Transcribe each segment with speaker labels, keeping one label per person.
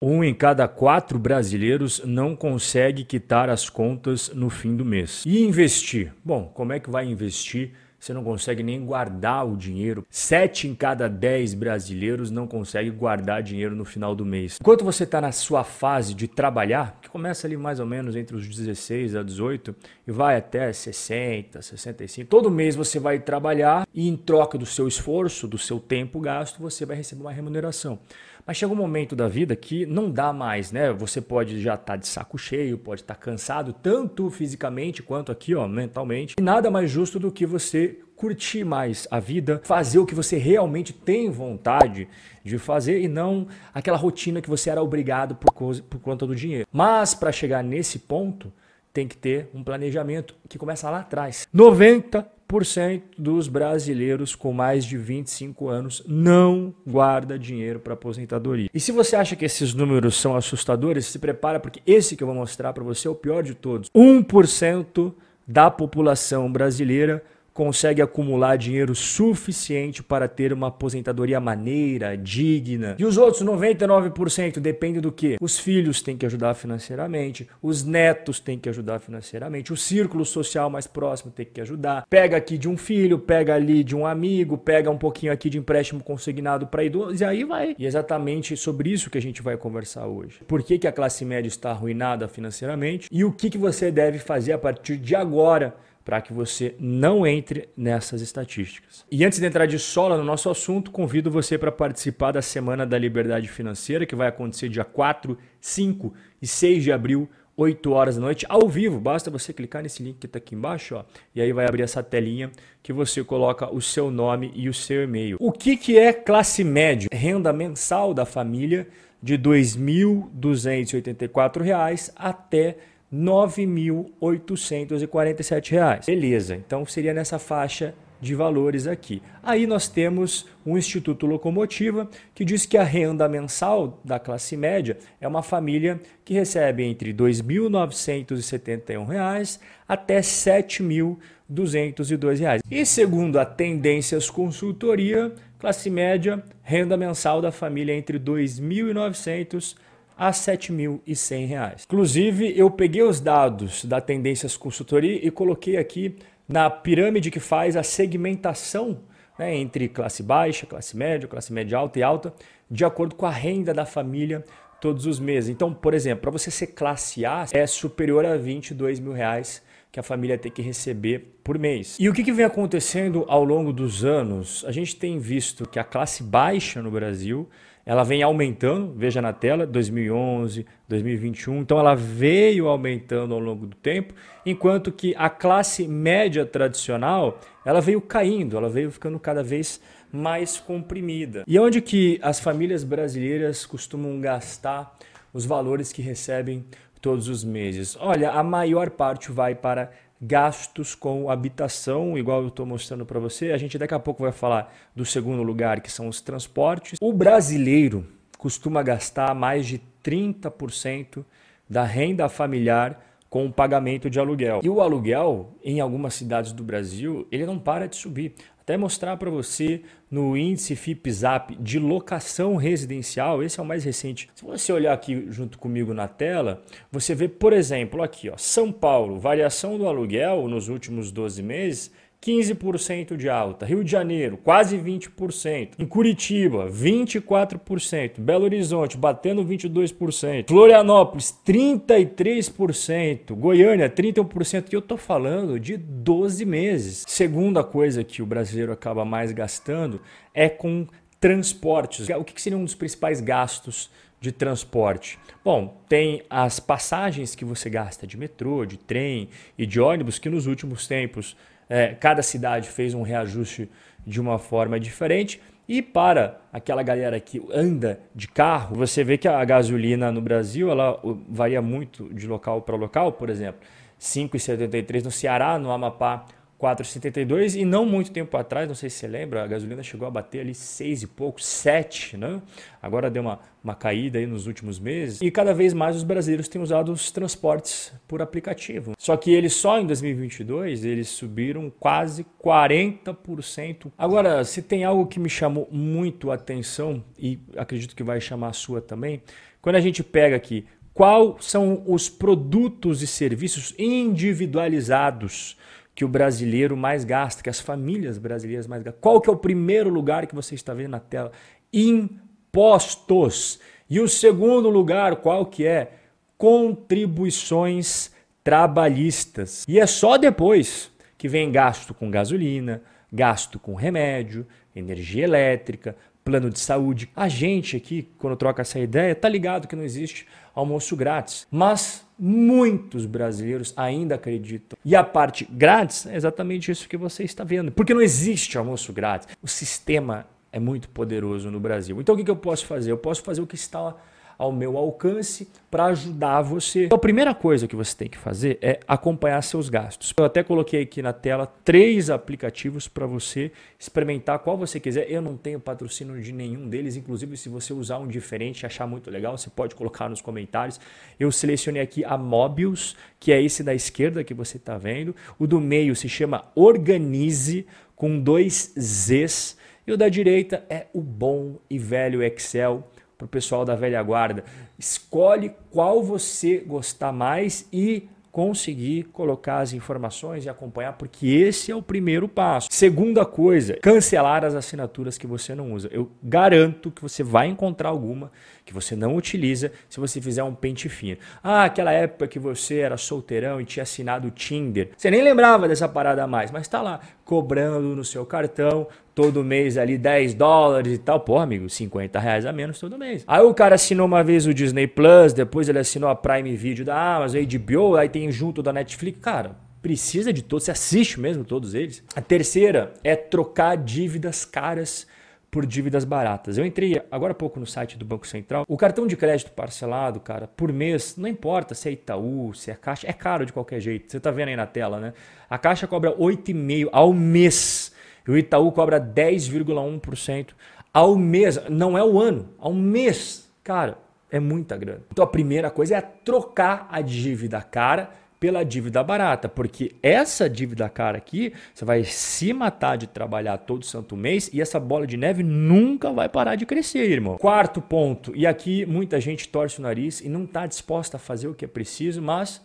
Speaker 1: Um em cada quatro brasileiros não consegue quitar as contas no fim do mês. E investir? Bom, como é que vai investir? Você não consegue nem guardar o dinheiro. Sete em cada dez brasileiros não conseguem guardar dinheiro no final do mês. Enquanto você está na sua fase de trabalhar, que começa ali mais ou menos entre os 16 a 18 e vai até 60, 65, todo mês você vai trabalhar e em troca do seu esforço, do seu tempo gasto, você vai receber uma remuneração. Mas chega um momento da vida que não dá mais, né? Você pode já estar tá de saco cheio, pode estar tá cansado, tanto fisicamente quanto aqui, ó, mentalmente. E nada mais justo do que você curtir mais a vida, fazer o que você realmente tem vontade de fazer e não aquela rotina que você era obrigado por, por conta do dinheiro. Mas para chegar nesse ponto, tem que ter um planejamento que começa lá atrás. 90 90% dos brasileiros com mais de 25 anos não guarda dinheiro para aposentadoria. E se você acha que esses números são assustadores, se prepara porque esse que eu vou mostrar para você é o pior de todos. 1% da população brasileira consegue acumular dinheiro suficiente para ter uma aposentadoria maneira, digna. E os outros 99% dependem do que? Os filhos têm que ajudar financeiramente, os netos têm que ajudar financeiramente, o círculo social mais próximo tem que ajudar. Pega aqui de um filho, pega ali de um amigo, pega um pouquinho aqui de empréstimo consignado para idosos e aí vai. E é exatamente sobre isso que a gente vai conversar hoje. Por que, que a classe média está arruinada financeiramente e o que, que você deve fazer a partir de agora para que você não entre nessas estatísticas. E antes de entrar de sola no nosso assunto, convido você para participar da Semana da Liberdade Financeira, que vai acontecer dia 4, 5 e 6 de abril, 8 horas da noite, ao vivo. Basta você clicar nesse link que está aqui embaixo, ó, e aí vai abrir essa telinha que você coloca o seu nome e o seu e-mail. O que, que é classe média? Renda mensal da família de R$ 2.284 até R$ 9.847. Beleza, então seria nessa faixa de valores aqui. Aí nós temos o Instituto Locomotiva, que diz que a renda mensal da classe média é uma família que recebe entre R$ 2.971 até R$ 7.202. E segundo a Tendências Consultoria, classe média, renda mensal da família entre R$ 2.900 a R$ 7.100. Inclusive, eu peguei os dados da Tendências Consultoria e coloquei aqui na pirâmide que faz a segmentação né, entre classe baixa, classe média, classe média alta e alta, de acordo com a renda da família todos os meses. Então, por exemplo, para você ser classe A, é superior a 22 mil reais que a família tem que receber por mês. E o que, que vem acontecendo ao longo dos anos? A gente tem visto que a classe baixa no Brasil ela vem aumentando, veja na tela, 2011, 2021. Então ela veio aumentando ao longo do tempo, enquanto que a classe média tradicional, ela veio caindo, ela veio ficando cada vez mais comprimida. E onde que as famílias brasileiras costumam gastar os valores que recebem todos os meses? Olha, a maior parte vai para gastos com habitação, igual eu estou mostrando para você. A gente daqui a pouco vai falar do segundo lugar, que são os transportes. O brasileiro costuma gastar mais de 30% da renda familiar com o pagamento de aluguel. E o aluguel, em algumas cidades do Brasil, ele não para de subir até mostrar para você no índice FIPZAP de locação residencial, esse é o mais recente. Se você olhar aqui junto comigo na tela, você vê, por exemplo, aqui, ó, São Paulo, variação do aluguel nos últimos 12 meses 15% de alta. Rio de Janeiro, quase 20%. Em Curitiba, 24%. Belo Horizonte, batendo 22%. Florianópolis, 33%. Goiânia, 31%. E eu tô falando de 12 meses. Segunda coisa que o brasileiro acaba mais gastando é com transportes. O que seria um dos principais gastos de transporte? Bom, tem as passagens que você gasta de metrô, de trem e de ônibus que nos últimos tempos é, cada cidade fez um reajuste de uma forma diferente. E para aquela galera que anda de carro, você vê que a gasolina no Brasil ela varia muito de local para local, por exemplo, 5,73 no Ceará, no Amapá 4,72 e não muito tempo atrás, não sei se você lembra, a gasolina chegou a bater ali 6 e pouco, 7, né? Agora deu uma, uma caída aí nos últimos meses. E cada vez mais os brasileiros têm usado os transportes por aplicativo. Só que eles só em 2022 eles subiram quase 40%. Agora, se tem algo que me chamou muito a atenção e acredito que vai chamar a sua também, quando a gente pega aqui quais são os produtos e serviços individualizados que o brasileiro mais gasta, que as famílias brasileiras mais gastam. Qual que é o primeiro lugar que você está vendo na tela? Impostos. E o segundo lugar, qual que é? Contribuições trabalhistas. E é só depois que vem gasto com gasolina, gasto com remédio, energia elétrica, plano de saúde. A gente aqui, quando troca essa ideia, tá ligado que não existe almoço grátis. Mas muitos brasileiros ainda acreditam. E a parte grátis é exatamente isso que você está vendo. Porque não existe almoço grátis. O sistema é muito poderoso no Brasil. Então o que eu posso fazer? Eu posso fazer o que está ao meu alcance para ajudar você. Então, a primeira coisa que você tem que fazer é acompanhar seus gastos. Eu até coloquei aqui na tela três aplicativos para você experimentar qual você quiser. Eu não tenho patrocínio de nenhum deles, inclusive se você usar um diferente e achar muito legal, você pode colocar nos comentários. Eu selecionei aqui a Mobius, que é esse da esquerda que você está vendo. O do meio se chama Organize com dois Zs. E o da direita é o bom e velho Excel para o pessoal da velha guarda. Escolhe qual você gostar mais e conseguir colocar as informações e acompanhar, porque esse é o primeiro passo. Segunda coisa, cancelar as assinaturas que você não usa. Eu garanto que você vai encontrar alguma que você não utiliza se você fizer um pente fino. Ah, aquela época que você era solteirão e tinha assinado o Tinder. Você nem lembrava dessa parada mais, mas está lá cobrando no seu cartão todo mês ali 10 dólares e tal. Pô, amigo, 50 reais a menos todo mês. Aí o cara assinou uma vez o Disney Plus, depois ele assinou a Prime Video da Amazon, HBO, aí tem junto da Netflix. Cara, precisa de todos, você assiste mesmo todos eles. A terceira é trocar dívidas caras por dívidas baratas. Eu entrei agora há pouco no site do Banco Central. O cartão de crédito parcelado, cara, por mês, não importa se é Itaú, se é Caixa, é caro de qualquer jeito. Você tá vendo aí na tela, né? A Caixa cobra 8,5 ao mês e o Itaú cobra 10,1% ao mês. Não é o ano, ao mês. Cara, é muita grana. Então a primeira coisa é trocar a dívida cara pela dívida barata, porque essa dívida cara aqui, você vai se matar de trabalhar todo santo mês e essa bola de neve nunca vai parar de crescer, irmão. Quarto ponto, e aqui muita gente torce o nariz e não está disposta a fazer o que é preciso, mas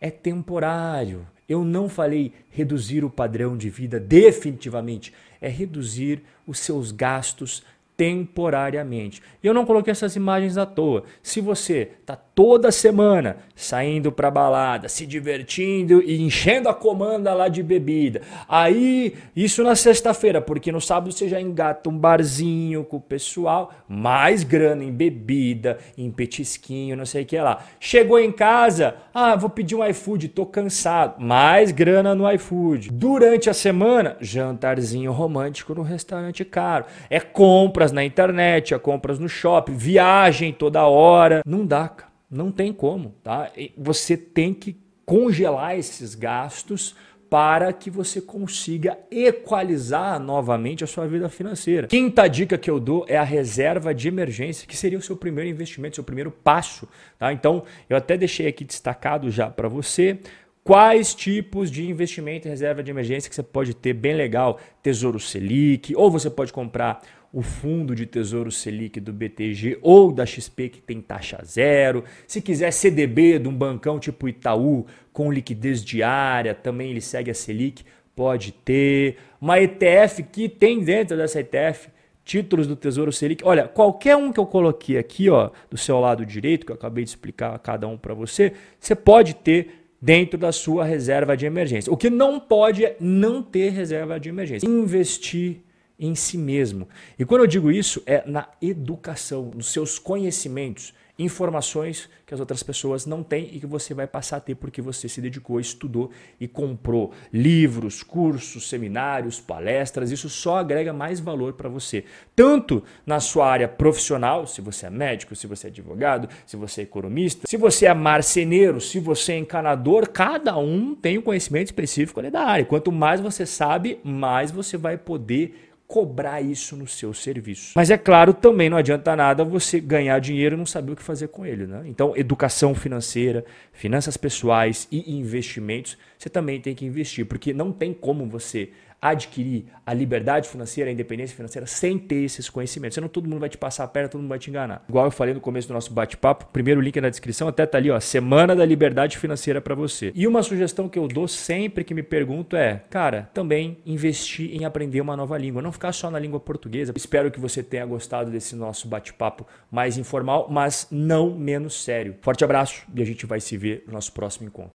Speaker 1: é temporário. Eu não falei reduzir o padrão de vida definitivamente, é reduzir os seus gastos temporariamente. Eu não coloquei essas imagens à toa. Se você está toda semana saindo para balada, se divertindo e enchendo a comanda lá de bebida. Aí, isso na sexta-feira, porque no sábado você já engata um barzinho com o pessoal, mais grana em bebida, em petisquinho, não sei o que lá. Chegou em casa, ah, vou pedir um iFood, tô cansado. Mais grana no iFood. Durante a semana, jantarzinho romântico no restaurante caro. É compras na internet, é compras no shopping, viagem toda hora. Não dá, cara. Não tem como, tá? Você tem que congelar esses gastos para que você consiga equalizar novamente a sua vida financeira. Quinta dica que eu dou é a reserva de emergência, que seria o seu primeiro investimento, seu primeiro passo. Tá? Então, eu até deixei aqui destacado já para você quais tipos de investimento em reserva de emergência que você pode ter bem legal, Tesouro Selic, ou você pode comprar o fundo de Tesouro Selic do BTG ou da XP que tem taxa zero. Se quiser CDB de um bancão tipo Itaú com liquidez diária, também ele segue a Selic, pode ter. Uma ETF que tem dentro dessa ETF títulos do Tesouro Selic. Olha, qualquer um que eu coloquei aqui, ó, do seu lado direito, que eu acabei de explicar cada um para você, você pode ter dentro da sua reserva de emergência. O que não pode é não ter reserva de emergência. Investir em si mesmo. E quando eu digo isso, é na educação, nos seus conhecimentos informações que as outras pessoas não têm e que você vai passar a ter porque você se dedicou, estudou e comprou livros, cursos, seminários, palestras. Isso só agrega mais valor para você, tanto na sua área profissional, se você é médico, se você é advogado, se você é economista, se você é marceneiro, se você é encanador, cada um tem um conhecimento específico ali da área. Quanto mais você sabe, mais você vai poder cobrar isso no seu serviço. Mas é claro, também não adianta nada você ganhar dinheiro e não saber o que fazer com ele. Né? Então, educação financeira, finanças pessoais e investimentos, você também tem que investir, porque não tem como você adquirir a liberdade financeira, a independência financeira sem ter esses conhecimentos. Senão todo mundo vai te passar a perna, todo mundo vai te enganar. Igual eu falei no começo do nosso bate-papo, primeiro link é na descrição, até tá ali, ó, Semana da Liberdade Financeira para você. E uma sugestão que eu dou sempre que me pergunto é, cara, também investir em aprender uma nova língua, não ficar só na língua portuguesa. Espero que você tenha gostado desse nosso bate-papo mais informal, mas não menos sério. Forte abraço e a gente vai se ver no nosso próximo encontro.